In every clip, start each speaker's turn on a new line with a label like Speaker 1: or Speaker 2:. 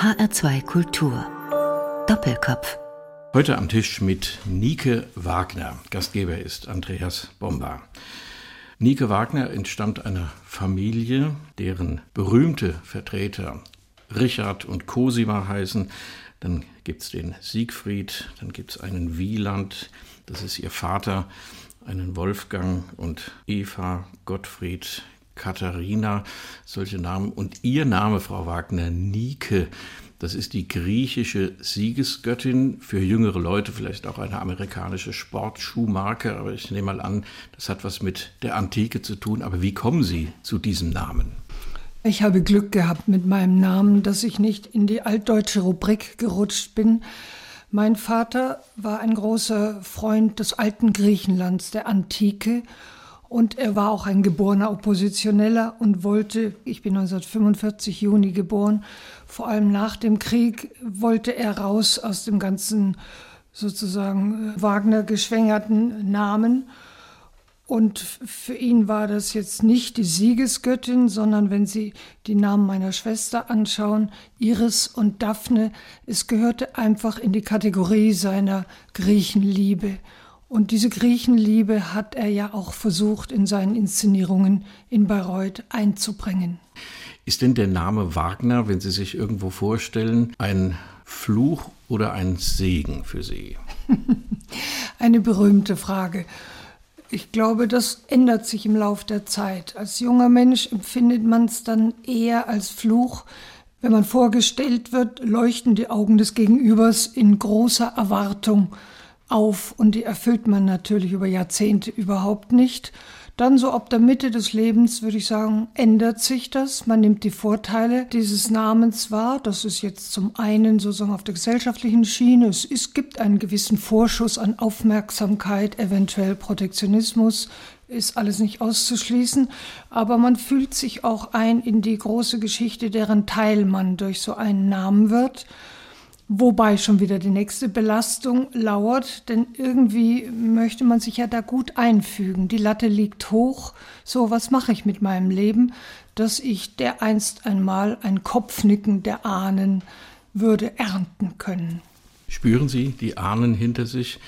Speaker 1: HR2 Kultur. Doppelkopf.
Speaker 2: Heute am Tisch mit Nike Wagner. Gastgeber ist Andreas Bomba. Nike Wagner entstammt einer Familie, deren berühmte Vertreter Richard und Cosima heißen. Dann gibt es den Siegfried, dann gibt es einen Wieland, das ist ihr Vater, einen Wolfgang und Eva, Gottfried, Katharina, solche Namen. Und ihr Name, Frau Wagner, Nike, das ist die griechische Siegesgöttin für jüngere Leute, vielleicht auch eine amerikanische Sportschuhmarke, aber ich nehme mal an, das hat was mit der Antike zu tun. Aber wie kommen Sie zu diesem Namen?
Speaker 3: Ich habe Glück gehabt mit meinem Namen, dass ich nicht in die altdeutsche Rubrik gerutscht bin. Mein Vater war ein großer Freund des alten Griechenlands, der Antike. Und er war auch ein geborener Oppositioneller und wollte, ich bin 1945 Juni geboren, vor allem nach dem Krieg wollte er raus aus dem ganzen sozusagen äh, Wagner geschwängerten Namen und für ihn war das jetzt nicht die Siegesgöttin, sondern wenn Sie die Namen meiner Schwester anschauen, Iris und Daphne, es gehörte einfach in die Kategorie seiner Griechenliebe. Und diese Griechenliebe hat er ja auch versucht, in seinen Inszenierungen in Bayreuth einzubringen.
Speaker 2: Ist denn der Name Wagner, wenn Sie sich irgendwo vorstellen, ein Fluch oder ein Segen für Sie?
Speaker 3: Eine berühmte Frage. Ich glaube, das ändert sich im Lauf der Zeit. Als junger Mensch empfindet man es dann eher als Fluch. Wenn man vorgestellt wird, leuchten die Augen des Gegenübers in großer Erwartung auf und die erfüllt man natürlich über Jahrzehnte überhaupt nicht. Dann so ab der Mitte des Lebens würde ich sagen, ändert sich das. Man nimmt die Vorteile dieses Namens wahr. Das ist jetzt zum einen sozusagen auf der gesellschaftlichen Schiene. Es, es gibt einen gewissen Vorschuss an Aufmerksamkeit, eventuell Protektionismus, ist alles nicht auszuschließen. Aber man fühlt sich auch ein in die große Geschichte, deren Teil man durch so einen Namen wird. Wobei schon wieder die nächste Belastung lauert, denn irgendwie möchte man sich ja da gut einfügen. Die Latte liegt hoch. So, was mache ich mit meinem Leben, dass ich dereinst einmal ein Kopfnicken der Ahnen würde ernten können?
Speaker 2: Spüren Sie die Ahnen hinter sich?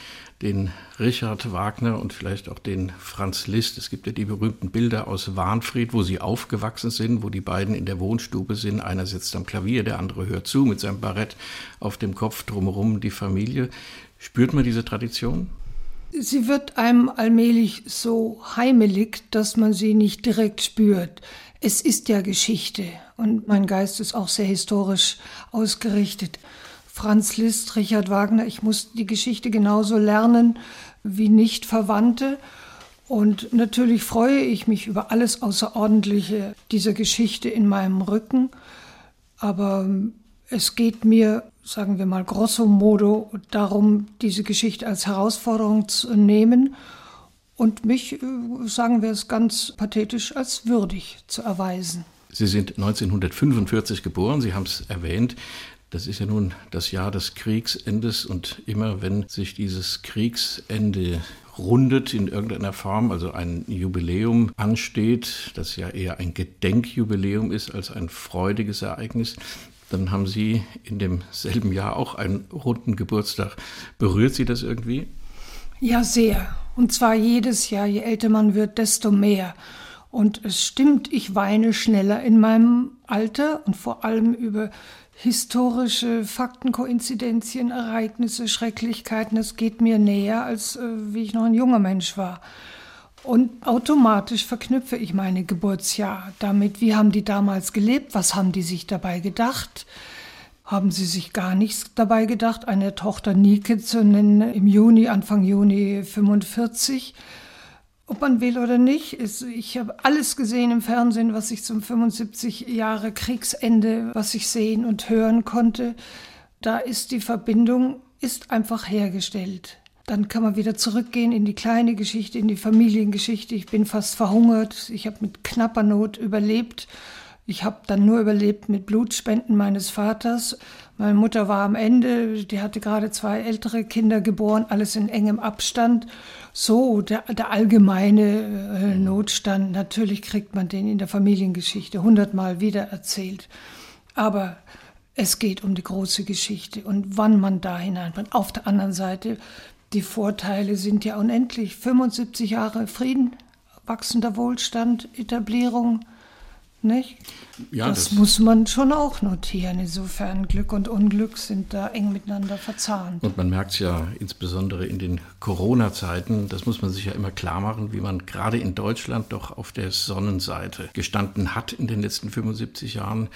Speaker 2: Den Richard Wagner und vielleicht auch den Franz Liszt. Es gibt ja die berühmten Bilder aus Warnfried, wo sie aufgewachsen sind, wo die beiden in der Wohnstube sind. Einer sitzt am Klavier, der andere hört zu mit seinem Barett auf dem Kopf, drumherum die Familie. Spürt man diese Tradition?
Speaker 3: Sie wird einem allmählich so heimelig, dass man sie nicht direkt spürt. Es ist ja Geschichte und mein Geist ist auch sehr historisch ausgerichtet. Franz Liszt, Richard Wagner. Ich muss die Geschichte genauso lernen wie Nicht-Verwandte. Und natürlich freue ich mich über alles Außerordentliche dieser Geschichte in meinem Rücken. Aber es geht mir, sagen wir mal grosso modo, darum, diese Geschichte als Herausforderung zu nehmen und mich, äh, sagen wir es ganz pathetisch, als würdig zu erweisen.
Speaker 2: Sie sind 1945 geboren, Sie haben es erwähnt. Das ist ja nun das Jahr des Kriegsendes und immer wenn sich dieses Kriegsende rundet in irgendeiner Form, also ein Jubiläum ansteht, das ja eher ein Gedenkjubiläum ist als ein freudiges Ereignis, dann haben Sie in demselben Jahr auch einen runden Geburtstag. Berührt Sie das irgendwie?
Speaker 3: Ja, sehr. Und zwar jedes Jahr, je älter man wird, desto mehr. Und es stimmt, ich weine schneller in meinem Alter und vor allem über historische Fakten, Koinzidenzien, Ereignisse, Schrecklichkeiten. Es geht mir näher, als äh, wie ich noch ein junger Mensch war. Und automatisch verknüpfe ich meine Geburtsjahr damit, wie haben die damals gelebt, was haben die sich dabei gedacht. Haben sie sich gar nichts dabei gedacht, eine Tochter Nike zu nennen im Juni, Anfang Juni 45? Ob man will oder nicht. ich habe alles gesehen im Fernsehen, was ich zum 75 Jahre Kriegsende, was ich sehen und hören konnte. Da ist die Verbindung, ist einfach hergestellt. Dann kann man wieder zurückgehen in die kleine Geschichte, in die Familiengeschichte. Ich bin fast verhungert. Ich habe mit knapper Not überlebt. Ich habe dann nur überlebt mit Blutspenden meines Vaters. Meine Mutter war am Ende, die hatte gerade zwei ältere Kinder geboren, alles in engem Abstand so der, der allgemeine äh, Notstand, natürlich kriegt man den in der Familiengeschichte hundertmal wieder erzählt. Aber es geht um die große Geschichte und wann man da hineinbringt. Auf der anderen Seite, die Vorteile sind ja unendlich. 75 Jahre Frieden, wachsender Wohlstand, Etablierung nicht? Ja, das, das, muss man schon auch notieren. Insofern Glück und Unglück sind da eng miteinander verzahnt.
Speaker 2: Und man merkt es ja insbesondere in den Corona-Zeiten, das muss man sich ja immer klar machen, wie man gerade in Deutschland doch auf der Sonnenseite gestanden hat in den letzten 75 Jahren.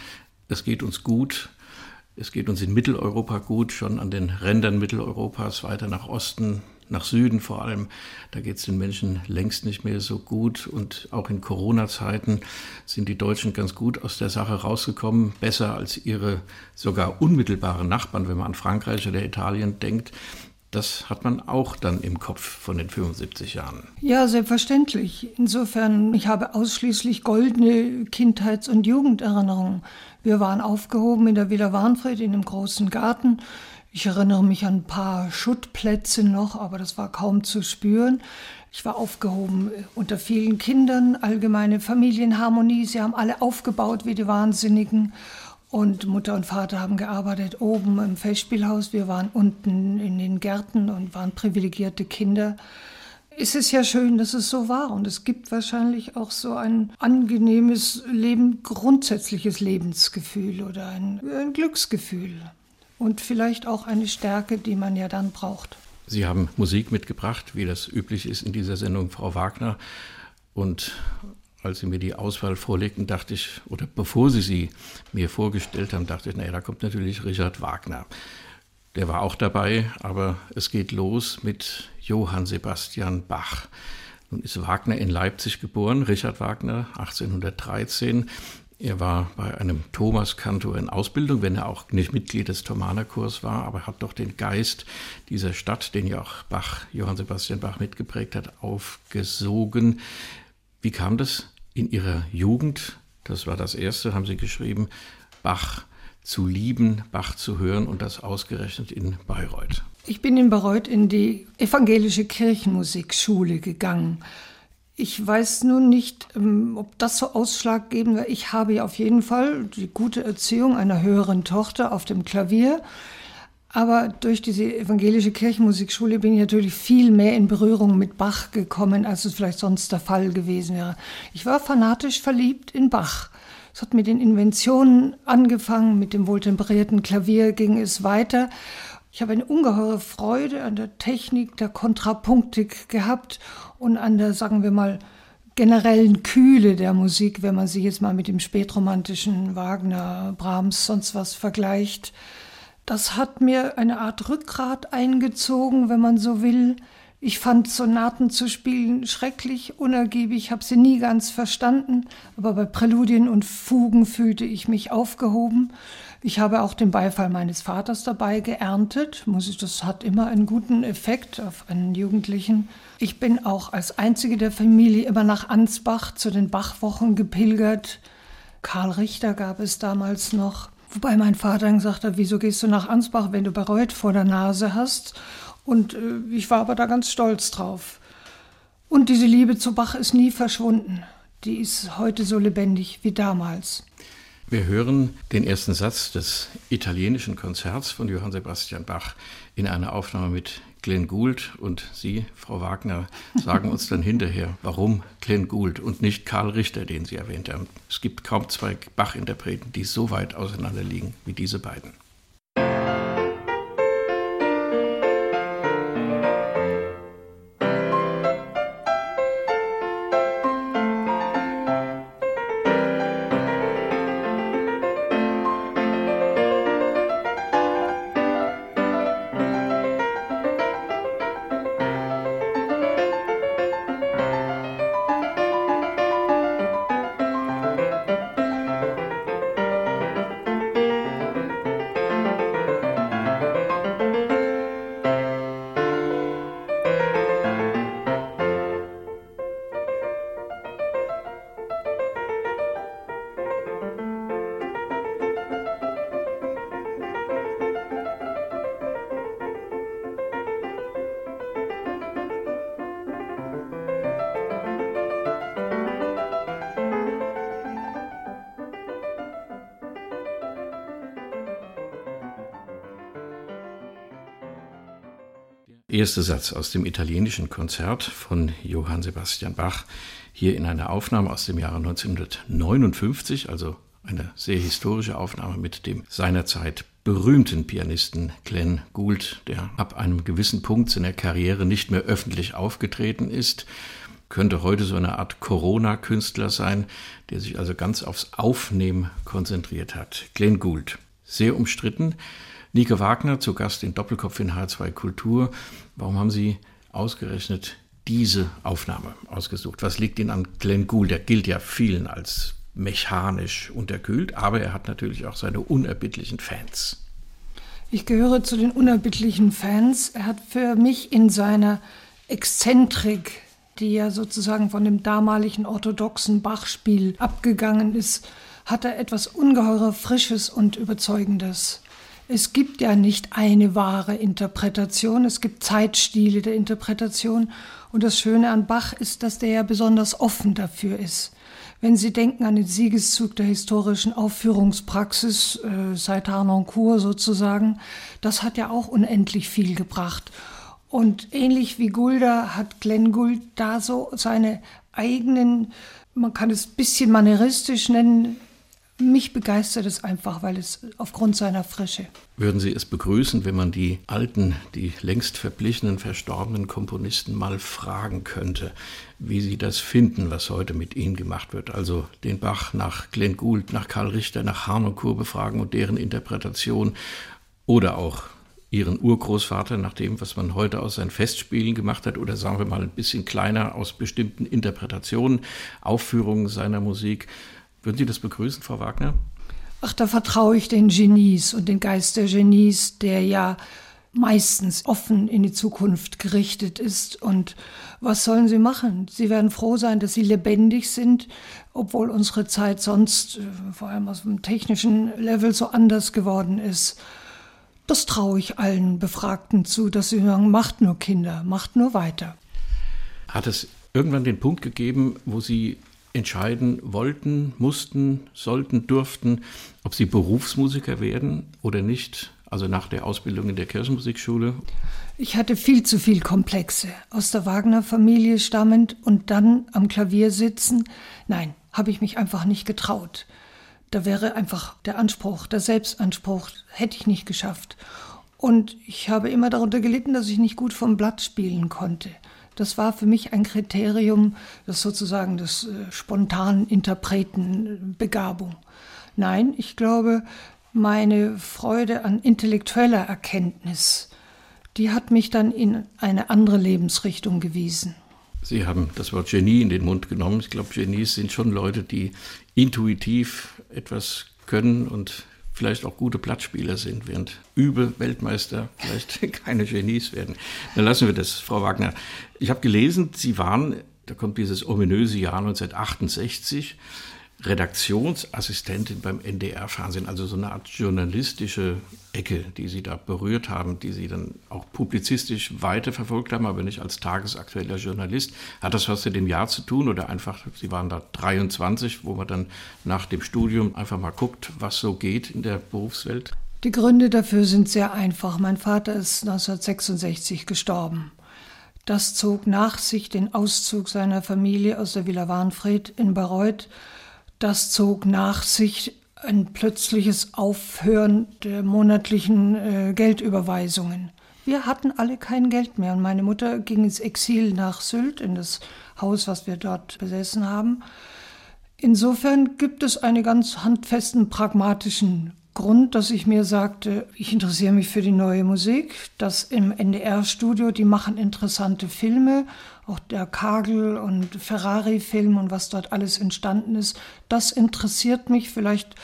Speaker 2: Es geht uns gut. Es geht uns in Mitteleuropa gut, schon an den Rändern Mitteleuropas weiter nach Osten, nach Süden vor allem. Da geht es den Menschen längst nicht mehr so gut. Und auch in Corona-Zeiten sind die Deutschen ganz gut aus der Sache rausgekommen, besser als ihre sogar unmittelbaren Nachbarn, wenn man an Frankreich oder Italien denkt. Das hat man auch dann im Kopf von den 75 Jahren.
Speaker 3: Ja, selbstverständlich. Insofern, ich habe ausschließlich goldene Kindheits- und Jugenderinnerungen. Wir waren aufgehoben in der Villa Warnfried in einem großen Garten. Ich erinnere mich an ein paar Schuttplätze noch, aber das war kaum zu spüren. Ich war aufgehoben unter vielen Kindern, allgemeine Familienharmonie. Sie haben alle aufgebaut wie die Wahnsinnigen. Und Mutter und Vater haben gearbeitet oben im Festspielhaus. Wir waren unten in den Gärten und waren privilegierte Kinder. Es ist ja schön, dass es so war. Und es gibt wahrscheinlich auch so ein angenehmes Leben, grundsätzliches Lebensgefühl oder ein, ein Glücksgefühl und vielleicht auch eine Stärke, die man ja dann braucht.
Speaker 2: Sie haben Musik mitgebracht, wie das üblich ist in dieser Sendung, Frau Wagner. Und als Sie mir die Auswahl vorlegten, dachte ich, oder bevor Sie sie mir vorgestellt haben, dachte ich, naja, da kommt natürlich Richard Wagner. Der war auch dabei, aber es geht los mit Johann Sebastian Bach. Nun ist Wagner in Leipzig geboren, Richard Wagner 1813. Er war bei einem Thomaskantor in Ausbildung, wenn er auch nicht Mitglied des Thomanerchors war, aber hat doch den Geist dieser Stadt, den ja auch Bach, Johann Sebastian Bach mitgeprägt hat, aufgesogen. Wie kam das in Ihrer Jugend? Das war das erste, haben Sie geschrieben, Bach zu lieben, Bach zu hören und das ausgerechnet in Bayreuth.
Speaker 3: Ich bin in Bayreuth in die evangelische Kirchenmusikschule gegangen. Ich weiß nun nicht, ähm, ob das so ausschlaggebend war. Ich habe ja auf jeden Fall die gute Erziehung einer höheren Tochter auf dem Klavier. Aber durch diese evangelische Kirchenmusikschule bin ich natürlich viel mehr in Berührung mit Bach gekommen, als es vielleicht sonst der Fall gewesen wäre. Ich war fanatisch verliebt in Bach. Es hat mit den Inventionen angefangen, mit dem wohltemperierten Klavier ging es weiter. Ich habe eine ungeheure Freude an der Technik der Kontrapunktik gehabt und an der, sagen wir mal, generellen Kühle der Musik, wenn man sie jetzt mal mit dem spätromantischen Wagner, Brahms, sonst was vergleicht. Das hat mir eine Art Rückgrat eingezogen, wenn man so will. Ich fand Sonaten zu spielen schrecklich, unergiebig, habe sie nie ganz verstanden, aber bei Präludien und Fugen fühlte ich mich aufgehoben. Ich habe auch den Beifall meines Vaters dabei geerntet. Das hat immer einen guten Effekt auf einen Jugendlichen. Ich bin auch als einzige der Familie immer nach Ansbach zu den Bachwochen gepilgert. Karl Richter gab es damals noch. Wobei mein Vater gesagt hat, wieso gehst du nach Ansbach, wenn du Bayreuth vor der Nase hast? Und äh, ich war aber da ganz stolz drauf. Und diese Liebe zu Bach ist nie verschwunden. Die ist heute so lebendig wie damals.
Speaker 2: Wir hören den ersten Satz des italienischen Konzerts von Johann Sebastian Bach in einer Aufnahme mit Glenn Gould und Sie, Frau Wagner, sagen uns dann hinterher, warum Glenn Gould und nicht Karl Richter, den Sie erwähnt haben. Es gibt kaum zwei Bach-Interpreten, die so weit auseinander liegen wie diese beiden. Erste Satz aus dem italienischen Konzert von Johann Sebastian Bach hier in einer Aufnahme aus dem Jahre 1959, also eine sehr historische Aufnahme mit dem seinerzeit berühmten Pianisten Glenn Gould, der ab einem gewissen Punkt seiner Karriere nicht mehr öffentlich aufgetreten ist, könnte heute so eine Art Corona-Künstler sein, der sich also ganz aufs Aufnehmen konzentriert hat. Glenn Gould, sehr umstritten. Nike Wagner zu Gast in Doppelkopf in H2 Kultur. Warum haben Sie ausgerechnet diese Aufnahme ausgesucht? Was liegt Ihnen an Glenn Gould? Der gilt ja vielen als mechanisch unterkühlt, aber er hat natürlich auch seine unerbittlichen Fans.
Speaker 3: Ich gehöre zu den unerbittlichen Fans. Er hat für mich in seiner Exzentrik, die ja sozusagen von dem damaligen orthodoxen Bachspiel abgegangen ist, hat er etwas ungeheuer Frisches und Überzeugendes. Es gibt ja nicht eine wahre Interpretation, es gibt Zeitstile der Interpretation. Und das Schöne an Bach ist, dass der ja besonders offen dafür ist. Wenn Sie denken an den Siegeszug der historischen Aufführungspraxis äh, seit Harnoncourt sozusagen, das hat ja auch unendlich viel gebracht. Und ähnlich wie Gulda hat Glenn Gould da so seine eigenen, man kann es ein bisschen manieristisch nennen, mich begeistert es einfach, weil es aufgrund seiner Frische.
Speaker 2: Würden Sie es begrüßen, wenn man die alten, die längst verblichenen, verstorbenen Komponisten mal fragen könnte, wie sie das finden, was heute mit ihnen gemacht wird? Also den Bach nach Glenn Gould, nach Karl Richter, nach Harnoncourt befragen und deren Interpretation oder auch ihren Urgroßvater nach dem, was man heute aus seinen Festspielen gemacht hat, oder sagen wir mal ein bisschen kleiner aus bestimmten Interpretationen, Aufführungen seiner Musik. Würden Sie das begrüßen, Frau Wagner?
Speaker 3: Ach, da vertraue ich den Genies und den Geist der Genies, der ja meistens offen in die Zukunft gerichtet ist. Und was sollen sie machen? Sie werden froh sein, dass sie lebendig sind, obwohl unsere Zeit sonst, äh, vor allem aus dem technischen Level, so anders geworden ist. Das traue ich allen Befragten zu, dass sie sagen, macht nur Kinder, macht nur weiter.
Speaker 2: Hat es irgendwann den Punkt gegeben, wo Sie entscheiden wollten, mussten, sollten, durften, ob sie Berufsmusiker werden oder nicht, also nach der Ausbildung in der Kirchenmusikschule?
Speaker 3: Ich hatte viel zu viel Komplexe. Aus der Wagner-Familie stammend und dann am Klavier sitzen. Nein, habe ich mich einfach nicht getraut. Da wäre einfach der Anspruch, der Selbstanspruch, hätte ich nicht geschafft. Und ich habe immer darunter gelitten, dass ich nicht gut vom Blatt spielen konnte. Das war für mich ein Kriterium, das sozusagen des äh, spontanen Interpretenbegabung. Nein, ich glaube, meine Freude an intellektueller Erkenntnis, die hat mich dann in eine andere Lebensrichtung gewiesen.
Speaker 2: Sie haben das Wort Genie in den Mund genommen. Ich glaube, Genies sind schon Leute, die intuitiv etwas können und vielleicht auch gute Blattspieler sind, während übel Weltmeister vielleicht keine Genies werden. Dann lassen wir das, Frau Wagner. Ich habe gelesen, Sie waren, da kommt dieses ominöse Jahr 1968, Redaktionsassistentin beim NDR-Fernsehen, also so eine Art journalistische Ecke, die Sie da berührt haben, die Sie dann auch publizistisch weiterverfolgt haben, aber nicht als tagesaktueller Journalist. Hat das was mit dem Jahr zu tun oder einfach, Sie waren da 23, wo man dann nach dem Studium einfach mal guckt, was so geht in der Berufswelt?
Speaker 3: Die Gründe dafür sind sehr einfach. Mein Vater ist 1966 gestorben. Das zog nach sich den Auszug seiner Familie aus der Villa Warnfried in Bayreuth das zog nach sich ein plötzliches Aufhören der monatlichen äh, Geldüberweisungen. Wir hatten alle kein Geld mehr und meine Mutter ging ins Exil nach Sylt, in das Haus, was wir dort besessen haben. Insofern gibt es einen ganz handfesten, pragmatischen Grund, dass ich mir sagte, ich interessiere mich für die neue Musik. Das im NDR-Studio, die machen interessante Filme auch der Kagel- und Ferrari-Film und was dort alles entstanden ist, das interessiert mich. Vielleicht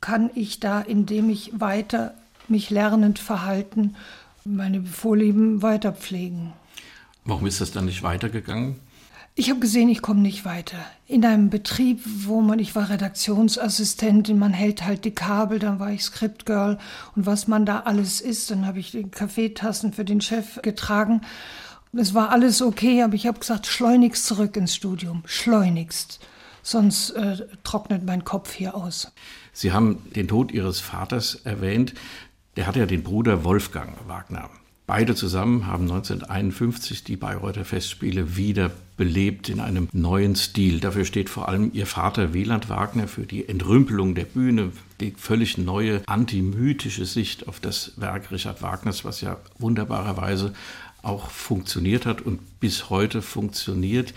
Speaker 3: kann ich da, indem ich weiter mich lernend verhalten, meine Vorlieben weiter pflegen.
Speaker 2: Warum ist das dann nicht weitergegangen?
Speaker 3: Ich habe gesehen, ich komme nicht weiter. In einem Betrieb, wo man, ich war Redaktionsassistentin, man hält halt die Kabel, dann war ich Scriptgirl und was man da alles ist, dann habe ich die Kaffeetassen für den Chef getragen. Es war alles okay, aber ich habe gesagt, schleunigst zurück ins Studium, schleunigst. Sonst äh, trocknet mein Kopf hier aus.
Speaker 2: Sie haben den Tod Ihres Vaters erwähnt. Der hatte ja den Bruder Wolfgang Wagner. Beide zusammen haben 1951 die Bayreuther Festspiele wieder belebt in einem neuen Stil. Dafür steht vor allem ihr Vater Wieland Wagner für die Entrümpelung der Bühne, die völlig neue antimythische Sicht auf das Werk Richard Wagners, was ja wunderbarerweise auch funktioniert hat und bis heute funktioniert.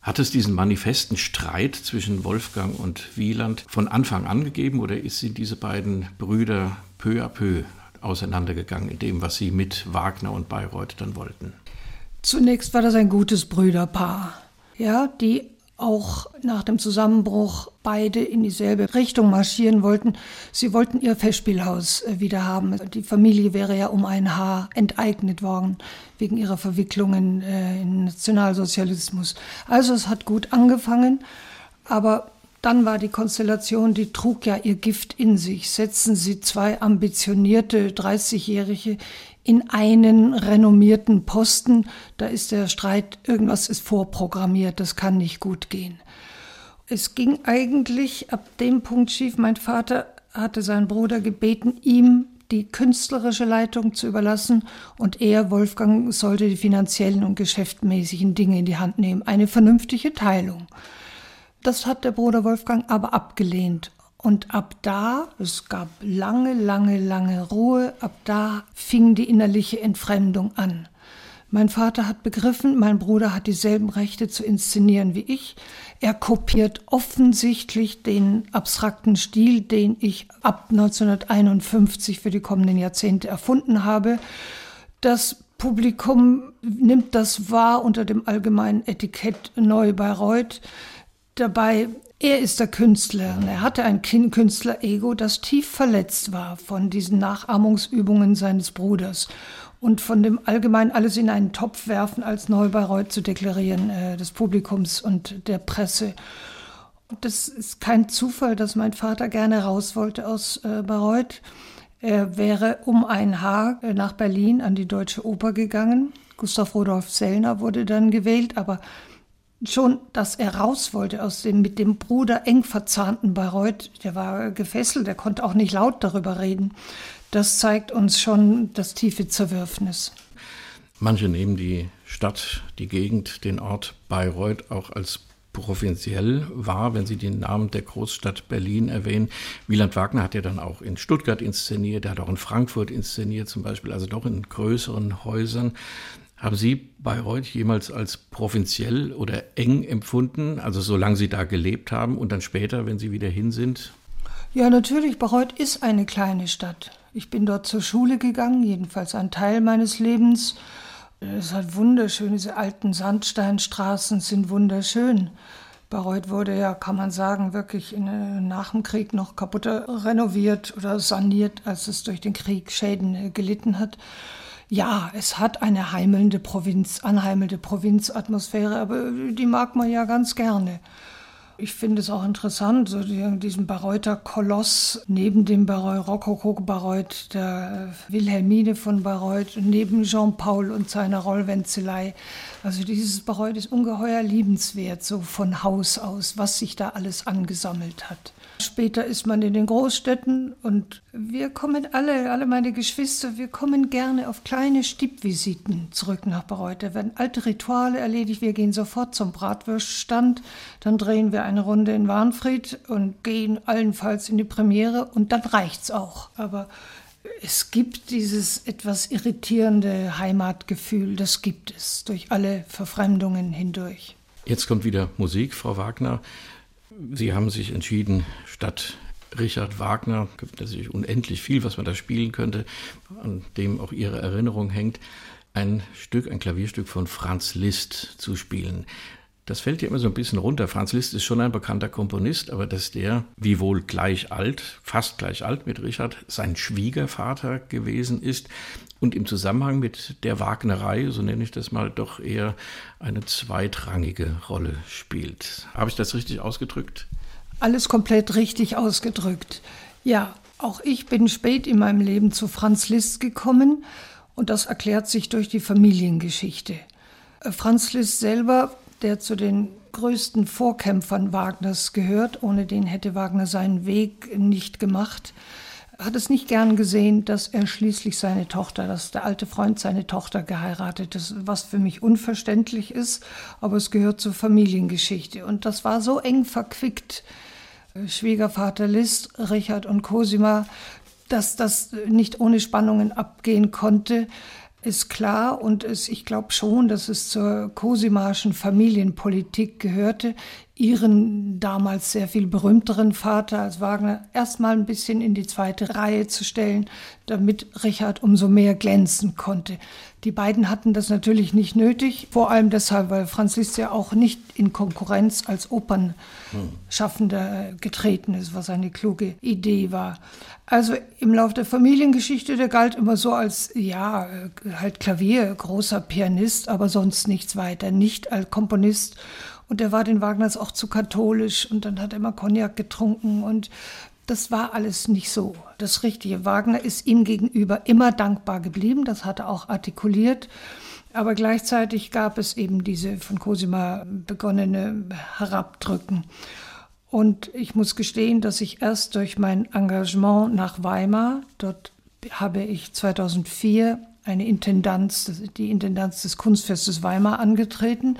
Speaker 2: Hat es diesen manifesten Streit zwischen Wolfgang und Wieland von Anfang an gegeben oder sie diese beiden Brüder peu à peu auseinandergegangen in dem, was sie mit Wagner und Bayreuth dann wollten?
Speaker 3: Zunächst war das ein gutes Brüderpaar, ja, die auch nach dem Zusammenbruch beide in dieselbe Richtung marschieren wollten. Sie wollten ihr Festspielhaus äh, wieder haben. Die Familie wäre ja um ein Haar enteignet worden wegen ihrer Verwicklungen äh, in Nationalsozialismus. Also es hat gut angefangen, aber dann war die Konstellation, die trug ja ihr Gift in sich. Setzen Sie zwei ambitionierte 30-Jährige in einen renommierten Posten, da ist der Streit, irgendwas ist vorprogrammiert, das kann nicht gut gehen. Es ging eigentlich ab dem Punkt schief. Mein Vater hatte seinen Bruder gebeten, ihm die künstlerische Leitung zu überlassen und er, Wolfgang, sollte die finanziellen und geschäftmäßigen Dinge in die Hand nehmen. Eine vernünftige Teilung. Das hat der Bruder Wolfgang aber abgelehnt. Und ab da, es gab lange, lange, lange Ruhe, ab da fing die innerliche Entfremdung an. Mein Vater hat begriffen, mein Bruder hat dieselben Rechte zu inszenieren wie ich. Er kopiert offensichtlich den abstrakten Stil, den ich ab 1951 für die kommenden Jahrzehnte erfunden habe. Das Publikum nimmt das wahr unter dem allgemeinen Etikett Neu-Bayreuth. Dabei, er ist der Künstler und er hatte ein Künstler-Ego, das tief verletzt war von diesen Nachahmungsübungen seines Bruders und von dem allgemein alles in einen Topf werfen, als Neubayreuth zu deklarieren, äh, des Publikums und der Presse. Und das ist kein Zufall, dass mein Vater gerne raus wollte aus äh, Bayreuth. Er wäre um ein Haar äh, nach Berlin an die Deutsche Oper gegangen. Gustav Rudolf Sellner wurde dann gewählt, aber schon, dass er raus wollte aus dem mit dem Bruder eng verzahnten Bayreuth, der war gefesselt, der konnte auch nicht laut darüber reden. Das zeigt uns schon das tiefe Zerwürfnis.
Speaker 2: Manche nehmen die Stadt, die Gegend, den Ort Bayreuth auch als provinziell wahr, wenn Sie den Namen der Großstadt Berlin erwähnen. Wieland Wagner hat ja dann auch in Stuttgart inszeniert, er hat auch in Frankfurt inszeniert zum Beispiel, also doch in größeren Häusern. Haben Sie Bayreuth jemals als provinziell oder eng empfunden, also solange Sie da gelebt haben und dann später, wenn Sie wieder hin sind?
Speaker 3: Ja, natürlich. Bayreuth ist eine kleine Stadt. Ich bin dort zur Schule gegangen, jedenfalls ein Teil meines Lebens. Es hat wunderschön, diese alten Sandsteinstraßen sind wunderschön. Bayreuth wurde ja, kann man sagen, wirklich in, äh, nach dem Krieg noch kaputter renoviert oder saniert, als es durch den Krieg Schäden äh, gelitten hat. Ja, es hat eine heimelnde Provinz, anheimelnde Provinzatmosphäre, aber die mag man ja ganz gerne. Ich finde es auch interessant, so diesen Bayreuther Koloss neben dem Bayreuth, Rokoko-Bayreuth, der Wilhelmine von Bayreuth, neben Jean-Paul und seiner Rollwenzelei. Also dieses Bayreuth ist ungeheuer liebenswert, so von Haus aus, was sich da alles angesammelt hat. Später ist man in den Großstädten und wir kommen alle, alle meine Geschwister, wir kommen gerne auf kleine Stippvisiten zurück nach Bayreuth. Da werden alte Rituale erledigt. Wir gehen sofort zum Bratwürststand, dann drehen wir eine Runde in Warnfried und gehen allenfalls in die Premiere und dann reicht's auch. Aber es gibt dieses etwas irritierende Heimatgefühl, das gibt es durch alle Verfremdungen hindurch.
Speaker 2: Jetzt kommt wieder Musik, Frau Wagner. Sie haben sich entschieden, statt Richard Wagner, gibt natürlich unendlich viel, was man da spielen könnte, an dem auch Ihre Erinnerung hängt, ein Stück, ein Klavierstück von Franz Liszt zu spielen. Das fällt ja immer so ein bisschen runter. Franz Liszt ist schon ein bekannter Komponist, aber dass der, wiewohl gleich alt, fast gleich alt mit Richard, sein Schwiegervater gewesen ist und im Zusammenhang mit der Wagnerei, so nenne ich das mal, doch eher eine zweitrangige Rolle spielt. Habe ich das richtig ausgedrückt?
Speaker 3: Alles komplett richtig ausgedrückt. Ja, auch ich bin spät in meinem Leben zu Franz Liszt gekommen und das erklärt sich durch die Familiengeschichte. Äh, Franz Liszt selber der zu den größten Vorkämpfern Wagners gehört. Ohne den hätte Wagner seinen Weg nicht gemacht. hat es nicht gern gesehen, dass er schließlich seine Tochter, dass der alte Freund seine Tochter geheiratet ist, was für mich unverständlich ist, aber es gehört zur Familiengeschichte. Und das war so eng verquickt, Schwiegervater List, Richard und Cosima, dass das nicht ohne Spannungen abgehen konnte ist klar und es, ich glaube schon, dass es zur cosimarschen Familienpolitik gehörte, ihren damals sehr viel berühmteren Vater als Wagner erstmal ein bisschen in die zweite Reihe zu stellen, damit Richard umso mehr glänzen konnte. Die beiden hatten das natürlich nicht nötig, vor allem deshalb, weil Franz Liszt ja auch nicht in Konkurrenz als Opernschaffender getreten ist, was eine kluge Idee war. Also im Lauf der Familiengeschichte, der galt immer so als, ja, halt Klavier, großer Pianist, aber sonst nichts weiter, nicht als Komponist. Und er war den Wagners auch zu katholisch und dann hat er immer Cognac getrunken und das war alles nicht so. Das Richtige. Wagner ist ihm gegenüber immer dankbar geblieben, das hat er auch artikuliert. Aber gleichzeitig gab es eben diese von Cosima begonnene Herabdrücken. Und ich muss gestehen, dass ich erst durch mein Engagement nach Weimar, dort habe ich 2004 eine Intendanz, die Intendanz des Kunstfestes Weimar angetreten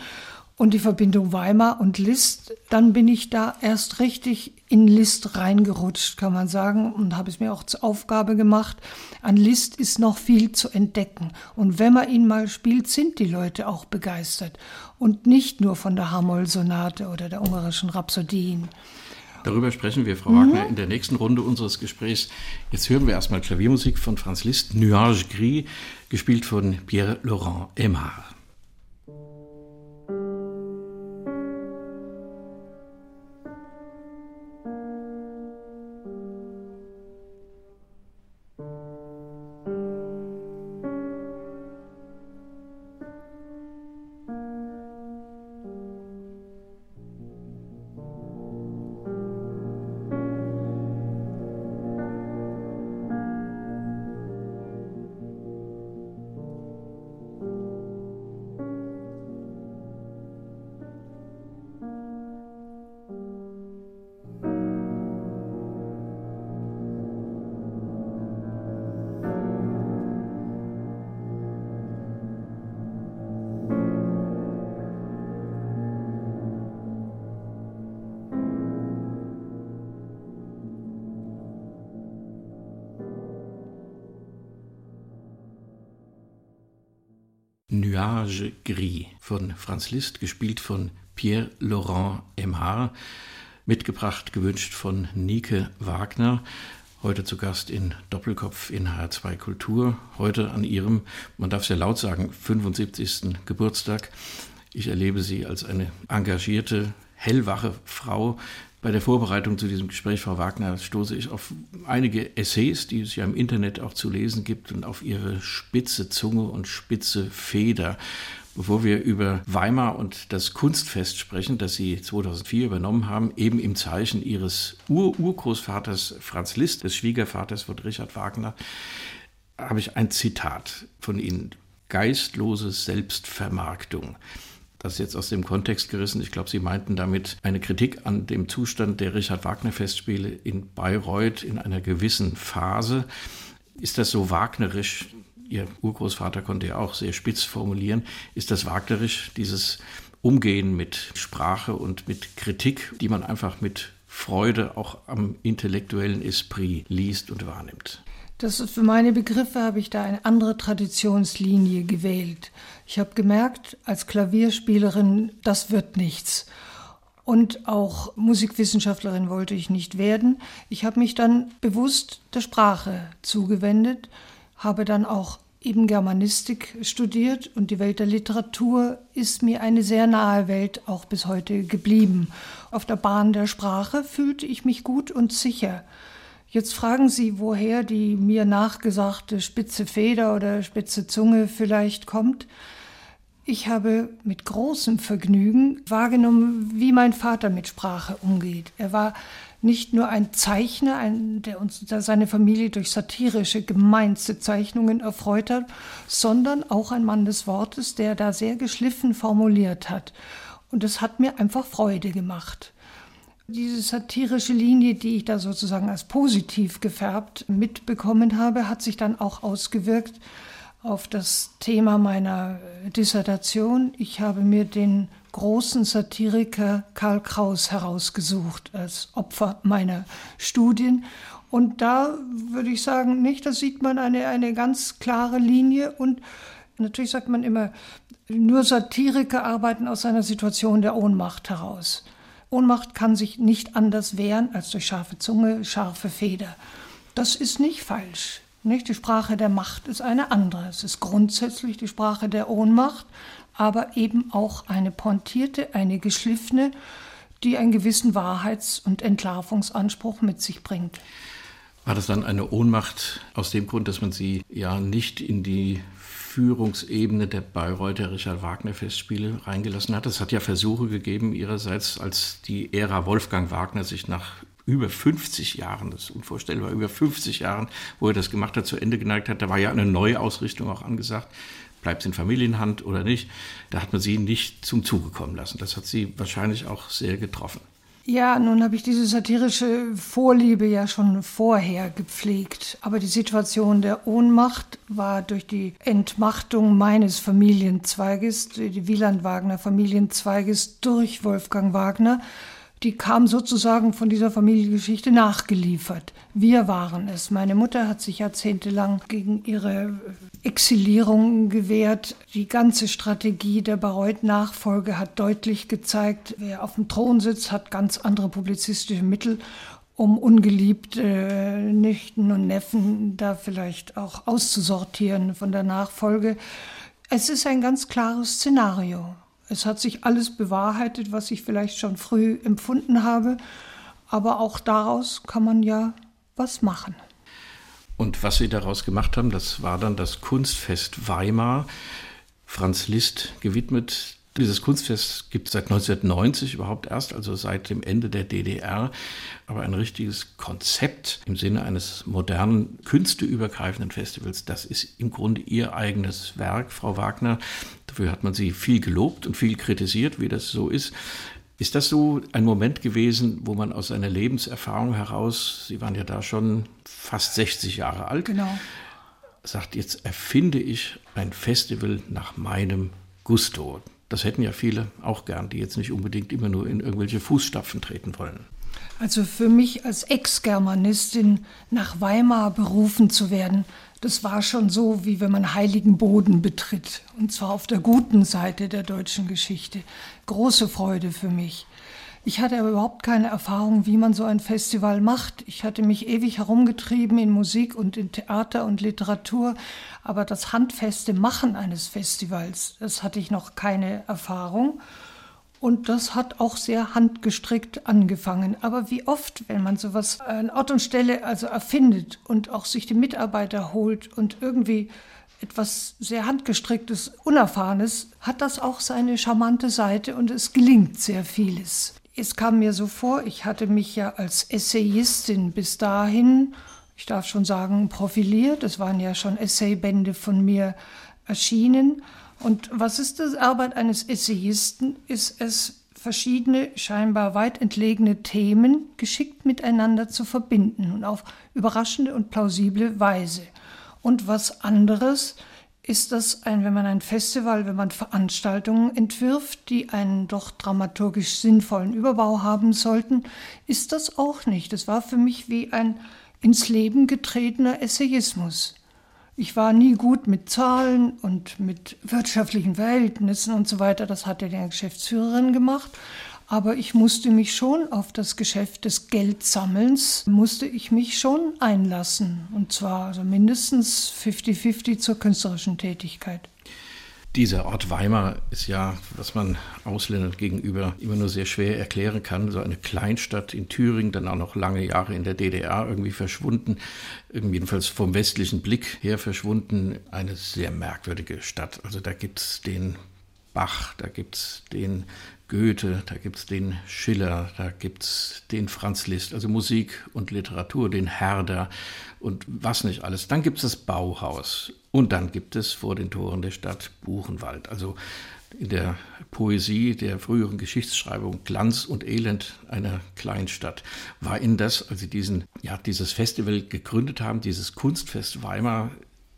Speaker 3: und die Verbindung Weimar und List, dann bin ich da erst richtig in List reingerutscht, kann man sagen, und habe es mir auch zur Aufgabe gemacht. An List ist noch viel zu entdecken. Und wenn man ihn mal spielt, sind die Leute auch begeistert. Und nicht nur von der Hamoll-Sonate oder der ungarischen Rhapsodien.
Speaker 2: Darüber sprechen wir, Frau mhm. Wagner, in der nächsten Runde unseres Gesprächs. Jetzt hören wir erstmal Klaviermusik von Franz Liszt, Nuage Gris, gespielt von Pierre-Laurent Aimard. Nuage Gris von Franz Liszt, gespielt von Pierre-Laurent Aimard, mitgebracht, gewünscht von Nike Wagner. Heute zu Gast in Doppelkopf in HR2 Kultur. Heute an ihrem, man darf es ja laut sagen, 75. Geburtstag. Ich erlebe sie als eine engagierte, hellwache Frau, bei der Vorbereitung zu diesem Gespräch, Frau Wagner, stoße ich auf einige Essays, die es ja im Internet auch zu lesen gibt und auf ihre spitze Zunge und spitze Feder. Bevor wir über Weimar und das Kunstfest sprechen, das Sie 2004 übernommen haben, eben im Zeichen Ihres Ur-Urgroßvaters Franz Liszt, des Schwiegervaters von Richard Wagner, habe ich ein Zitat von Ihnen. Geistlose Selbstvermarktung. Das ist jetzt aus dem Kontext gerissen. Ich glaube, Sie meinten damit eine Kritik an dem Zustand der Richard Wagner Festspiele in Bayreuth in einer gewissen Phase. Ist das so wagnerisch? Ihr Urgroßvater konnte ja auch sehr spitz formulieren. Ist das wagnerisch, dieses Umgehen mit Sprache und mit Kritik, die man einfach mit Freude auch am intellektuellen Esprit liest und wahrnimmt?
Speaker 3: Das ist für meine Begriffe habe ich da eine andere Traditionslinie gewählt. Ich habe gemerkt, als Klavierspielerin, das wird nichts. Und auch Musikwissenschaftlerin wollte ich nicht werden. Ich habe mich dann bewusst der Sprache zugewendet, habe dann auch eben Germanistik studiert und die Welt der Literatur ist mir eine sehr nahe Welt auch bis heute geblieben. Auf der Bahn der Sprache fühlte ich mich gut und sicher. Jetzt fragen Sie, woher die mir nachgesagte spitze Feder oder spitze Zunge vielleicht kommt. Ich habe mit großem Vergnügen wahrgenommen, wie mein Vater mit Sprache umgeht. Er war nicht nur ein Zeichner, ein, der uns der seine Familie durch satirische, gemeinste Zeichnungen erfreut hat, sondern auch ein Mann des Wortes, der da sehr geschliffen formuliert hat. Und es hat mir einfach Freude gemacht. Diese satirische Linie, die ich da sozusagen als positiv gefärbt mitbekommen habe, hat sich dann auch ausgewirkt auf das Thema meiner Dissertation. Ich habe mir den großen Satiriker Karl Kraus herausgesucht als Opfer meiner Studien. Und da würde ich sagen, nicht, da sieht man eine, eine ganz klare Linie. Und natürlich sagt man immer, nur Satiriker arbeiten aus einer Situation der Ohnmacht heraus. Ohnmacht kann sich nicht anders wehren als durch scharfe Zunge, scharfe Feder. Das ist nicht falsch. Nicht? Die Sprache der Macht ist eine andere. Es ist grundsätzlich die Sprache der Ohnmacht, aber eben auch eine pointierte, eine geschliffene, die einen gewissen Wahrheits- und Entlarvungsanspruch mit sich bringt.
Speaker 2: War das dann eine Ohnmacht aus dem Grund, dass man sie ja nicht in die Führungsebene der Bayreuther Richard Wagner Festspiele reingelassen hat? Es hat ja Versuche gegeben ihrerseits, als die Ära Wolfgang Wagner sich nach über 50 Jahren, das ist unvorstellbar, über 50 Jahren, wo er das gemacht hat, zu Ende geneigt hat. Da war ja eine neue Ausrichtung auch angesagt. Bleibt es in Familienhand oder nicht? Da hat man sie nicht zum Zuge kommen lassen. Das hat sie wahrscheinlich auch sehr getroffen.
Speaker 3: Ja, nun habe ich diese satirische Vorliebe ja schon vorher gepflegt. Aber die Situation der Ohnmacht war durch die Entmachtung meines Familienzweiges, die Wieland-Wagner Familienzweiges durch Wolfgang Wagner, die kam sozusagen von dieser Familiengeschichte nachgeliefert. Wir waren es. Meine Mutter hat sich jahrzehntelang gegen ihre Exilierung gewehrt. Die ganze Strategie der Bayreuth-Nachfolge hat deutlich gezeigt, wer auf dem Thron sitzt, hat ganz andere publizistische Mittel, um ungeliebte Nichten und Neffen da vielleicht auch auszusortieren von der Nachfolge. Es ist ein ganz klares Szenario. Es hat sich alles bewahrheitet, was ich vielleicht schon früh empfunden habe. Aber auch daraus kann man ja was machen.
Speaker 2: Und was Sie daraus gemacht haben, das war dann das Kunstfest Weimar, Franz Liszt gewidmet. Dieses Kunstfest gibt es seit 1990 überhaupt erst, also seit dem Ende der DDR. Aber ein richtiges Konzept im Sinne eines modernen, künsteübergreifenden Festivals, das ist im Grunde Ihr eigenes Werk, Frau Wagner. Dafür hat man Sie viel gelobt und viel kritisiert, wie das so ist. Ist das so ein Moment gewesen, wo man aus seiner Lebenserfahrung heraus, Sie waren ja da schon fast 60 Jahre alt,
Speaker 3: genau.
Speaker 2: sagt, jetzt erfinde ich ein Festival nach meinem Gusto. Das hätten ja viele auch gern, die jetzt nicht unbedingt immer nur in irgendwelche Fußstapfen treten wollen.
Speaker 3: Also für mich als Ex-Germanistin nach Weimar berufen zu werden, das war schon so, wie wenn man heiligen Boden betritt. Und zwar auf der guten Seite der deutschen Geschichte. Große Freude für mich. Ich hatte aber überhaupt keine Erfahrung, wie man so ein Festival macht. Ich hatte mich ewig herumgetrieben in Musik und in Theater und Literatur, aber das handfeste Machen eines Festivals, das hatte ich noch keine Erfahrung. Und das hat auch sehr handgestrickt angefangen. Aber wie oft, wenn man sowas an Ort und Stelle also erfindet und auch sich die Mitarbeiter holt und irgendwie etwas sehr handgestricktes, unerfahrenes, hat das auch seine charmante Seite und es gelingt sehr vieles. Es kam mir so vor, ich hatte mich ja als Essayistin bis dahin, ich darf schon sagen, profiliert. Es waren ja schon Essaybände von mir erschienen. Und was ist das Arbeit eines Essayisten? Ist es, verschiedene, scheinbar weit entlegene Themen geschickt miteinander zu verbinden und auf überraschende und plausible Weise. Und was anderes ist das ein, wenn man ein Festival, wenn man Veranstaltungen entwirft, die einen doch dramaturgisch sinnvollen Überbau haben sollten, ist das auch nicht. Es war für mich wie ein ins Leben getretener Essayismus. Ich war nie gut mit Zahlen und mit wirtschaftlichen Verhältnissen und so weiter. Das hat ja die Geschäftsführerin gemacht. Aber ich musste mich schon auf das Geschäft des Geldsammelns, musste ich mich schon einlassen. Und zwar also mindestens 50-50 zur künstlerischen Tätigkeit.
Speaker 2: Dieser Ort Weimar ist ja, was man Ausländern gegenüber immer nur sehr schwer erklären kann. So eine Kleinstadt in Thüringen, dann auch noch lange Jahre in der DDR irgendwie verschwunden, jedenfalls vom westlichen Blick her verschwunden. Eine sehr merkwürdige Stadt. Also da gibt es den Bach, da gibt es den Goethe, da gibt es den Schiller, da gibt es den Franz Liszt, also Musik und Literatur, den Herder und was nicht alles. Dann gibt es das Bauhaus und dann gibt es vor den Toren der Stadt Buchenwald. Also in der Poesie der früheren Geschichtsschreibung Glanz und Elend einer Kleinstadt. War Ihnen das, als Sie diesen, ja, dieses Festival gegründet haben, dieses Kunstfest Weimar,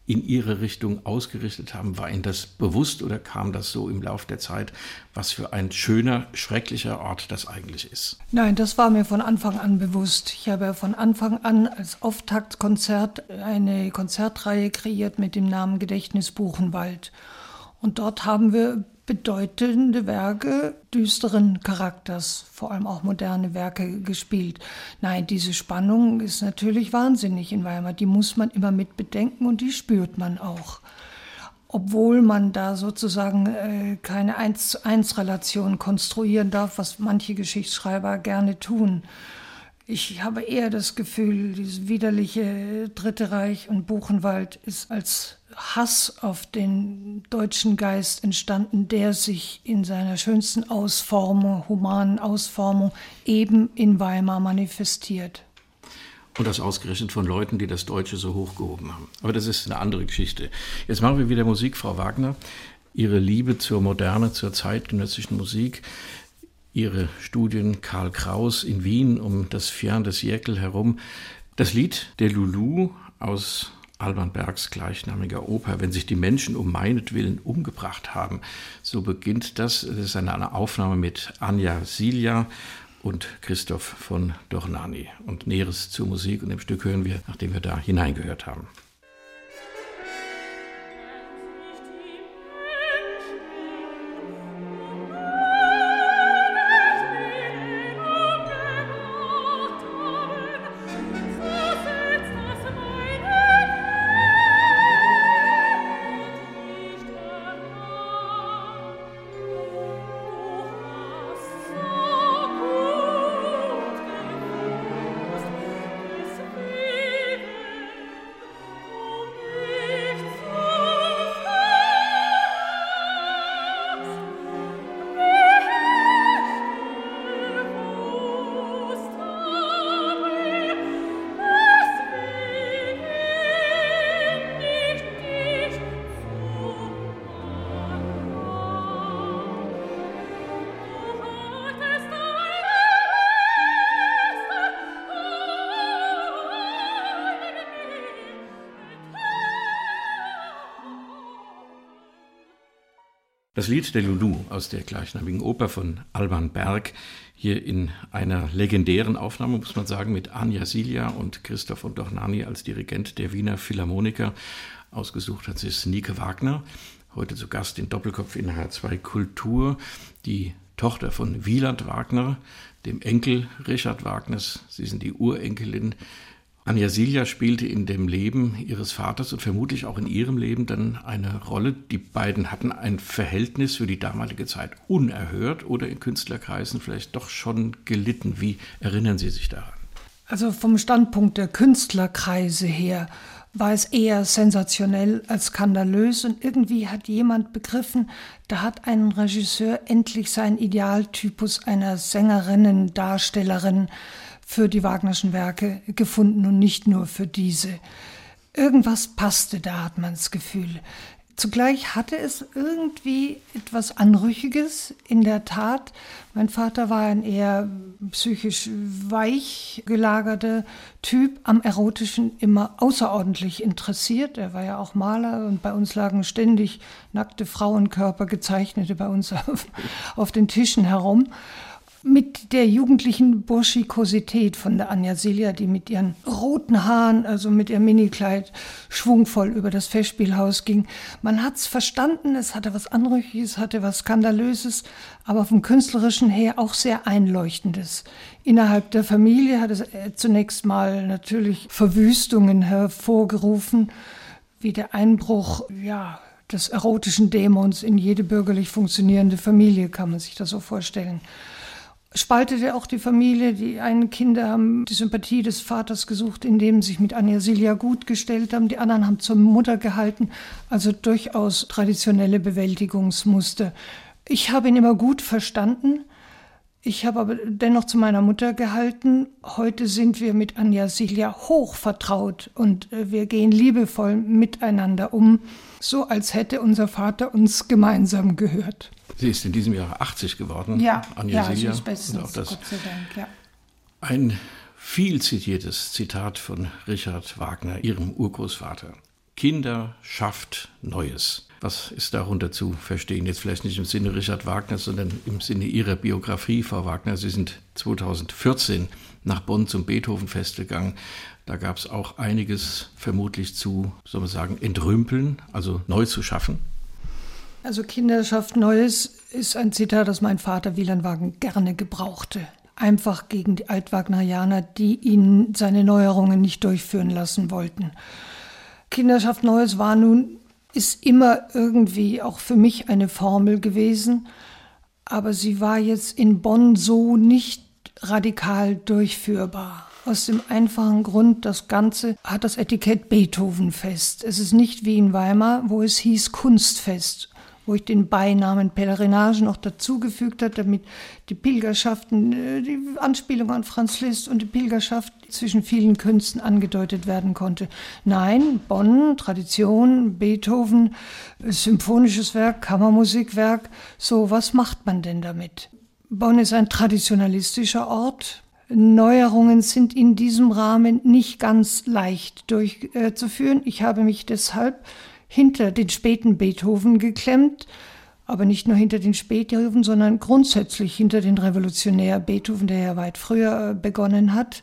Speaker 2: in Ihre Richtung ausgerichtet haben, war Ihnen das bewusst oder kam das so im Laufe der Zeit, was für ein schöner, schrecklicher Ort das eigentlich ist?
Speaker 3: Nein, das war mir von Anfang an bewusst. Ich habe von Anfang an als Auftaktkonzert eine Konzertreihe kreiert mit dem Namen Gedächtnis Buchenwald. Und dort haben wir bedeutende Werke düsteren Charakters, vor allem auch moderne Werke gespielt. Nein, diese Spannung ist natürlich wahnsinnig in Weimar. Die muss man immer mit bedenken und die spürt man auch. Obwohl man da sozusagen äh, keine eins zu eins Relation konstruieren darf, was manche Geschichtsschreiber gerne tun. Ich habe eher das Gefühl, dieses widerliche Dritte Reich und Buchenwald ist als Hass auf den deutschen Geist entstanden, der sich in seiner schönsten Ausformung, humanen Ausformung, eben in Weimar manifestiert.
Speaker 2: Und das ausgerechnet von Leuten, die das Deutsche so hochgehoben haben. Aber das ist eine andere Geschichte. Jetzt machen wir wieder Musik, Frau Wagner. Ihre Liebe zur Moderne, zur zeitgenössischen Musik, Ihre Studien Karl Kraus in Wien um das Fern des Jäckel herum. Das Lied der Lulu aus Alban Bergs gleichnamiger Oper, wenn sich die Menschen um meinetwillen umgebracht haben. So beginnt das. Das ist eine Aufnahme mit Anja Silja und Christoph von Dornani. Und Näheres zur Musik und dem Stück hören wir, nachdem wir da hineingehört haben. Das Lied der Lulu aus der gleichnamigen Oper von Alban Berg, hier in einer legendären Aufnahme, muss man sagen, mit Anja Silja und Christoph und Dornani als Dirigent der Wiener Philharmoniker. Ausgesucht hat sich Nike Wagner, heute zu Gast in Doppelkopf in H2 Kultur, die Tochter von Wieland Wagner, dem Enkel Richard Wagners. Sie sind die Urenkelin Anja Silja spielte in dem Leben ihres Vaters und vermutlich auch in ihrem Leben dann eine Rolle. Die beiden hatten ein Verhältnis für die damalige Zeit unerhört oder in Künstlerkreisen vielleicht doch schon gelitten. Wie erinnern Sie sich daran?
Speaker 3: Also vom Standpunkt der Künstlerkreise her war es eher sensationell als skandalös und irgendwie hat jemand begriffen, da hat ein Regisseur endlich seinen Idealtypus einer Sängerin, Darstellerin für die Wagnerschen Werke gefunden und nicht nur für diese. Irgendwas passte, da hat man das Gefühl. Zugleich hatte es irgendwie etwas Anrüchiges, in der Tat. Mein Vater war ein eher psychisch weich gelagerter Typ, am Erotischen immer außerordentlich interessiert. Er war ja auch Maler und bei uns lagen ständig nackte Frauenkörper, gezeichnete bei uns auf, auf den Tischen herum mit der jugendlichen Burschikosität von der Anja Silja, die mit ihren roten Haaren, also mit ihrem Minikleid, schwungvoll über das Festspielhaus ging. Man hat's verstanden, es hatte was Anrüchiges, hatte was Skandalöses, aber vom Künstlerischen her auch sehr Einleuchtendes. Innerhalb der Familie hat es äh, zunächst mal natürlich Verwüstungen hervorgerufen, wie der Einbruch, ja, des erotischen Dämons in jede bürgerlich funktionierende Familie, kann man sich das so vorstellen spaltete auch die Familie. Die einen Kinder haben die Sympathie des Vaters gesucht, indem sie sich mit Anja Silja gut gestellt haben. Die anderen haben zur Mutter gehalten. Also durchaus traditionelle Bewältigungsmuster. Ich habe ihn immer gut verstanden. Ich habe aber dennoch zu meiner Mutter gehalten, heute sind wir mit Anja Silja hoch vertraut und äh, wir gehen liebevoll miteinander um, so als hätte unser Vater uns gemeinsam gehört.
Speaker 2: Sie ist in diesem Jahr 80 geworden,
Speaker 3: ja,
Speaker 2: Anja
Speaker 3: ja,
Speaker 2: Silja.
Speaker 3: sie ist bestens,
Speaker 2: Und auch das
Speaker 3: Gott sei Dank, ja.
Speaker 2: Ein viel zitiertes Zitat von Richard Wagner, ihrem Urgroßvater. Kinder schafft Neues. Was ist darunter zu verstehen? Jetzt vielleicht nicht im Sinne Richard Wagner, sondern im Sinne Ihrer Biografie, Frau Wagner. Sie sind 2014 nach Bonn zum Beethoven-Fest gegangen. Da gab es auch einiges vermutlich zu, soll man sagen, entrümpeln, also neu zu schaffen.
Speaker 3: Also Kinder schafft Neues ist ein Zitat, das mein Vater Wieland Wagen gerne gebrauchte. Einfach gegen die Altwagnerianer, die ihn seine Neuerungen nicht durchführen lassen wollten. Kinder schafft Neues war nun, ist immer irgendwie auch für mich eine Formel gewesen, aber sie war jetzt in Bonn so nicht radikal durchführbar. Aus dem einfachen Grund, das Ganze hat das Etikett Beethovenfest. Es ist nicht wie in Weimar, wo es hieß Kunstfest wo ich den Beinamen Pelerinage noch dazugefügt habe, damit die Pilgerschaften, äh, die Anspielung an Franz Liszt und die Pilgerschaft zwischen vielen Künsten angedeutet werden konnte. Nein, Bonn, Tradition, Beethoven, symphonisches Werk, Kammermusikwerk, so was macht man denn damit? Bonn ist ein traditionalistischer Ort, Neuerungen sind in diesem Rahmen nicht ganz leicht durchzuführen. Ich habe mich deshalb hinter den späten Beethoven geklemmt, aber nicht nur hinter den Beethoven, sondern grundsätzlich hinter den Revolutionär Beethoven, der ja weit früher äh, begonnen hat.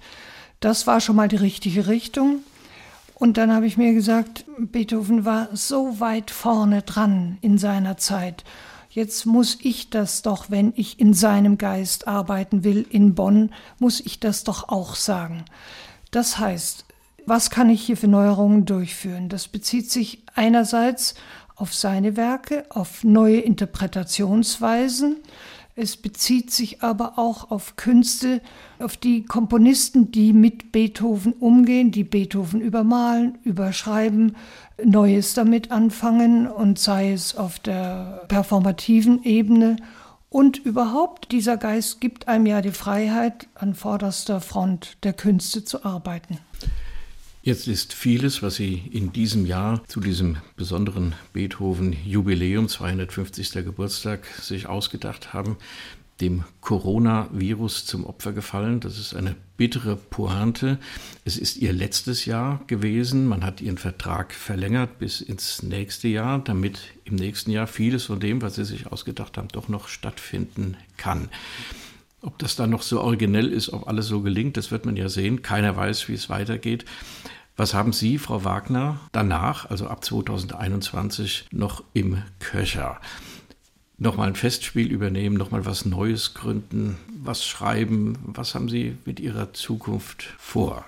Speaker 3: Das war schon mal die richtige Richtung. Und dann habe ich mir gesagt, Beethoven war so weit vorne dran in seiner Zeit. Jetzt muss ich das doch, wenn ich in seinem Geist arbeiten will in Bonn, muss ich das doch auch sagen. Das heißt, was kann ich hier für Neuerungen durchführen? Das bezieht sich einerseits auf seine Werke, auf neue Interpretationsweisen. Es bezieht sich aber auch auf Künste, auf die Komponisten, die mit Beethoven umgehen, die Beethoven übermalen, überschreiben, Neues damit anfangen und sei es auf der performativen Ebene. Und überhaupt, dieser Geist gibt einem ja die Freiheit, an vorderster Front der Künste zu arbeiten.
Speaker 2: Jetzt ist vieles, was Sie in diesem Jahr zu diesem besonderen Beethoven-Jubiläum, 250. Geburtstag, sich ausgedacht haben, dem Coronavirus zum Opfer gefallen. Das ist eine bittere Pointe. Es ist ihr letztes Jahr gewesen. Man hat ihren Vertrag verlängert bis ins nächste Jahr, damit im nächsten Jahr vieles von dem, was sie sich ausgedacht haben, doch noch stattfinden kann. Ob das dann noch so originell ist, ob alles so gelingt, das wird man ja sehen. Keiner weiß, wie es weitergeht. Was haben Sie, Frau Wagner, danach, also ab 2021, noch im Köcher? Nochmal ein Festspiel übernehmen, nochmal was Neues gründen, was schreiben? Was haben Sie mit Ihrer Zukunft vor?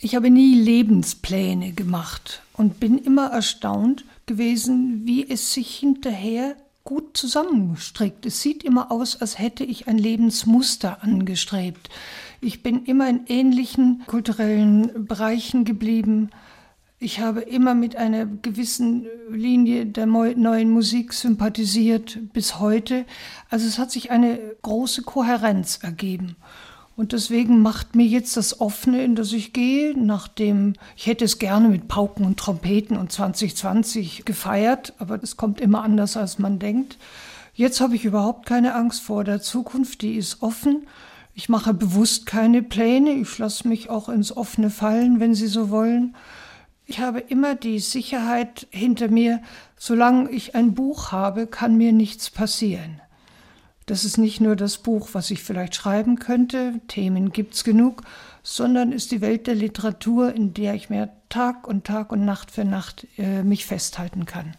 Speaker 3: Ich habe nie Lebenspläne gemacht und bin immer erstaunt gewesen, wie es sich hinterher gut zusammengestrickt. Es sieht immer aus, als hätte ich ein Lebensmuster angestrebt. Ich bin immer in ähnlichen kulturellen Bereichen geblieben. Ich habe immer mit einer gewissen Linie der neuen Musik sympathisiert bis heute. Also es hat sich eine große Kohärenz ergeben. Und deswegen macht mir jetzt das Offene, in das ich gehe, nachdem ich hätte es gerne mit Pauken und Trompeten und 2020 gefeiert, aber das kommt immer anders, als man denkt. Jetzt habe ich überhaupt keine Angst vor der Zukunft, die ist offen. Ich mache bewusst keine Pläne, ich lasse mich auch ins Offene fallen, wenn Sie so wollen. Ich habe immer die Sicherheit hinter mir, solange ich ein Buch habe, kann mir nichts passieren. Das ist nicht nur das Buch, was ich vielleicht schreiben könnte, Themen gibt's genug, sondern ist die Welt der Literatur, in der ich mir Tag und Tag und Nacht für Nacht äh, mich festhalten kann.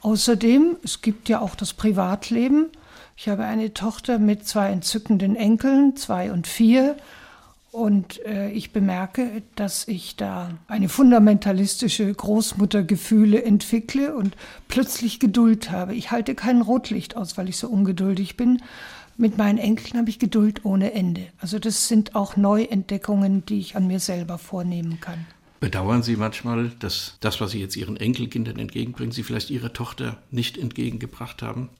Speaker 3: Außerdem, es gibt ja auch das Privatleben. Ich habe eine Tochter mit zwei entzückenden Enkeln, zwei und vier, und äh, ich bemerke, dass ich da eine fundamentalistische Großmuttergefühle entwickle und plötzlich Geduld habe. Ich halte kein Rotlicht aus, weil ich so ungeduldig bin. Mit meinen Enkeln habe ich Geduld ohne Ende. Also das sind auch Neuentdeckungen, die ich an mir selber vornehmen kann.
Speaker 2: Bedauern Sie manchmal, dass das, was Sie jetzt Ihren Enkelkindern entgegenbringen, Sie vielleicht Ihrer Tochter nicht entgegengebracht haben?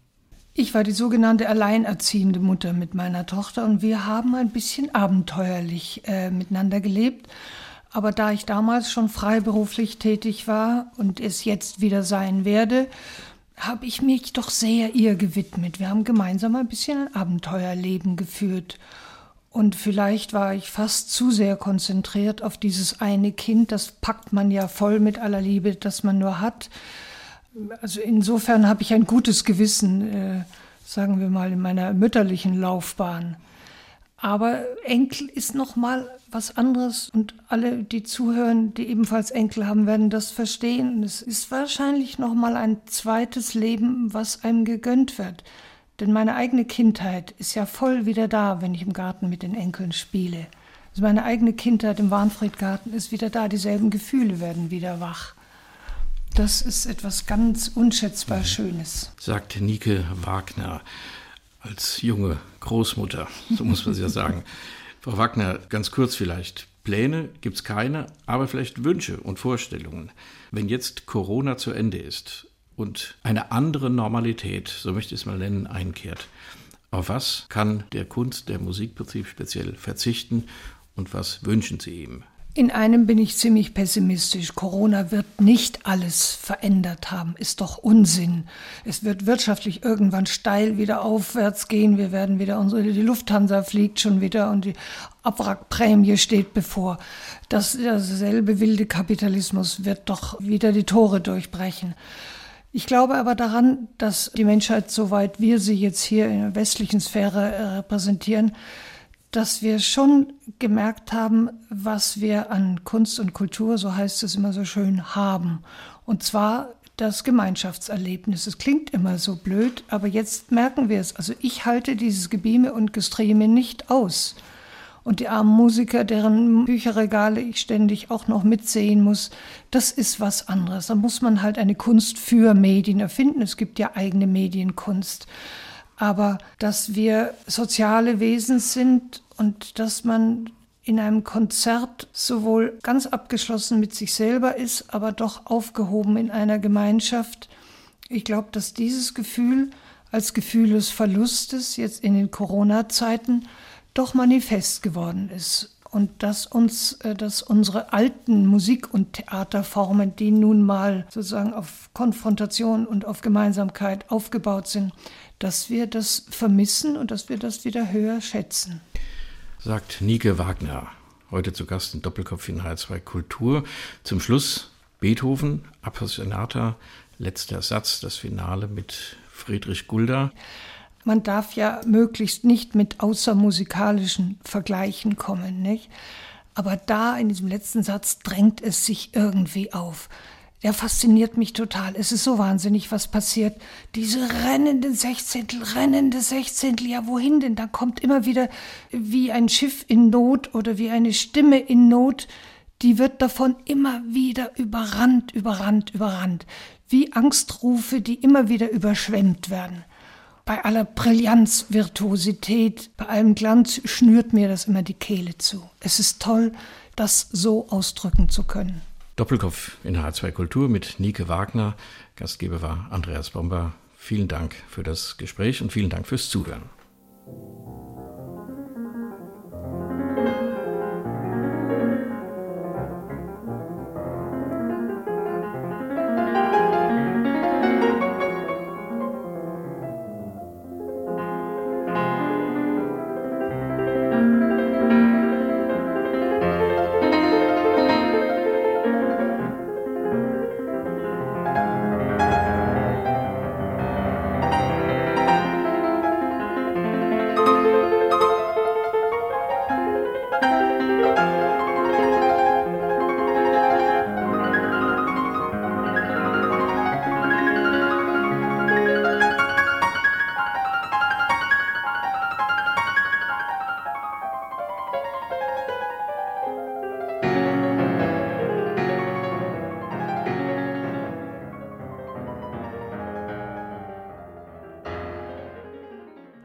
Speaker 3: Ich war die sogenannte alleinerziehende Mutter mit meiner Tochter und wir haben ein bisschen abenteuerlich äh, miteinander gelebt. Aber da ich damals schon freiberuflich tätig war und es jetzt wieder sein werde, habe ich mich doch sehr ihr gewidmet. Wir haben gemeinsam ein bisschen ein Abenteuerleben geführt. Und vielleicht war ich fast zu sehr konzentriert auf dieses eine Kind. Das packt man ja voll mit aller Liebe, das man nur hat. Also insofern habe ich ein gutes Gewissen, äh, sagen wir mal, in meiner mütterlichen Laufbahn. Aber Enkel ist noch mal was anderes und alle, die zuhören, die ebenfalls Enkel haben, werden das verstehen. Es ist wahrscheinlich noch mal ein zweites Leben, was einem gegönnt wird. Denn meine eigene Kindheit ist ja voll wieder da, wenn ich im Garten mit den Enkeln spiele. Also meine eigene Kindheit im Warnfriedgarten ist wieder da, dieselben Gefühle werden wieder wach. Das ist etwas ganz unschätzbar mhm. Schönes.
Speaker 2: Sagt Nike Wagner als junge Großmutter, so muss man es ja sagen. Frau Wagner, ganz kurz vielleicht. Pläne gibt es keine, aber vielleicht Wünsche und Vorstellungen. Wenn jetzt Corona zu Ende ist und eine andere Normalität, so möchte ich es mal nennen, einkehrt, auf was kann der Kunst, der Musikbetrieb speziell verzichten und was wünschen Sie ihm?
Speaker 3: In einem bin ich ziemlich pessimistisch. Corona wird nicht alles verändert haben. Ist doch Unsinn. Es wird wirtschaftlich irgendwann steil wieder aufwärts gehen. Wir werden wieder unsere, die Lufthansa fliegt schon wieder und die Abwrackprämie steht bevor. Das, derselbe wilde Kapitalismus wird doch wieder die Tore durchbrechen. Ich glaube aber daran, dass die Menschheit, soweit wir sie jetzt hier in der westlichen Sphäre repräsentieren, dass wir schon gemerkt haben, was wir an Kunst und Kultur, so heißt es immer so schön, haben. Und zwar das Gemeinschaftserlebnis. Es klingt immer so blöd, aber jetzt merken wir es. Also ich halte dieses Gebieme und Gestreme nicht aus. Und die armen Musiker, deren Bücherregale ich ständig auch noch mitsehen muss, das ist was anderes. Da muss man halt eine Kunst für Medien erfinden. Es gibt ja eigene Medienkunst aber dass wir soziale Wesen sind und dass man in einem Konzert sowohl ganz abgeschlossen mit sich selber ist, aber doch aufgehoben in einer Gemeinschaft. Ich glaube, dass dieses Gefühl als Gefühl des Verlustes jetzt in den Corona-Zeiten doch manifest geworden ist und dass uns, äh, dass unsere alten Musik- und Theaterformen, die nun mal sozusagen auf Konfrontation und auf Gemeinsamkeit aufgebaut sind, dass wir das vermissen und dass wir das wieder höher schätzen.
Speaker 2: Sagt Nike Wagner, heute zu Gast in Doppelkopf in H2 Kultur. Zum Schluss Beethoven, Appassionata, letzter Satz, das Finale mit Friedrich Gulda.
Speaker 3: Man darf ja möglichst nicht mit außermusikalischen Vergleichen kommen, nicht? Aber da in diesem letzten Satz drängt es sich irgendwie auf der fasziniert mich total. Es ist so wahnsinnig, was passiert. Diese rennenden Sechzehntel, rennende Sechzehntel, ja wohin denn? Da kommt immer wieder wie ein Schiff in Not oder wie eine Stimme in Not, die wird davon immer wieder überrannt, überrannt, überrannt. Wie Angstrufe, die immer wieder überschwemmt werden. Bei aller Brillanz, Virtuosität, bei allem Glanz schnürt mir das immer die Kehle zu. Es ist toll, das so ausdrücken zu können.
Speaker 2: Doppelkopf in H2 Kultur mit Nike Wagner. Gastgeber war Andreas Bomber. Vielen Dank für das Gespräch und vielen Dank fürs Zuhören.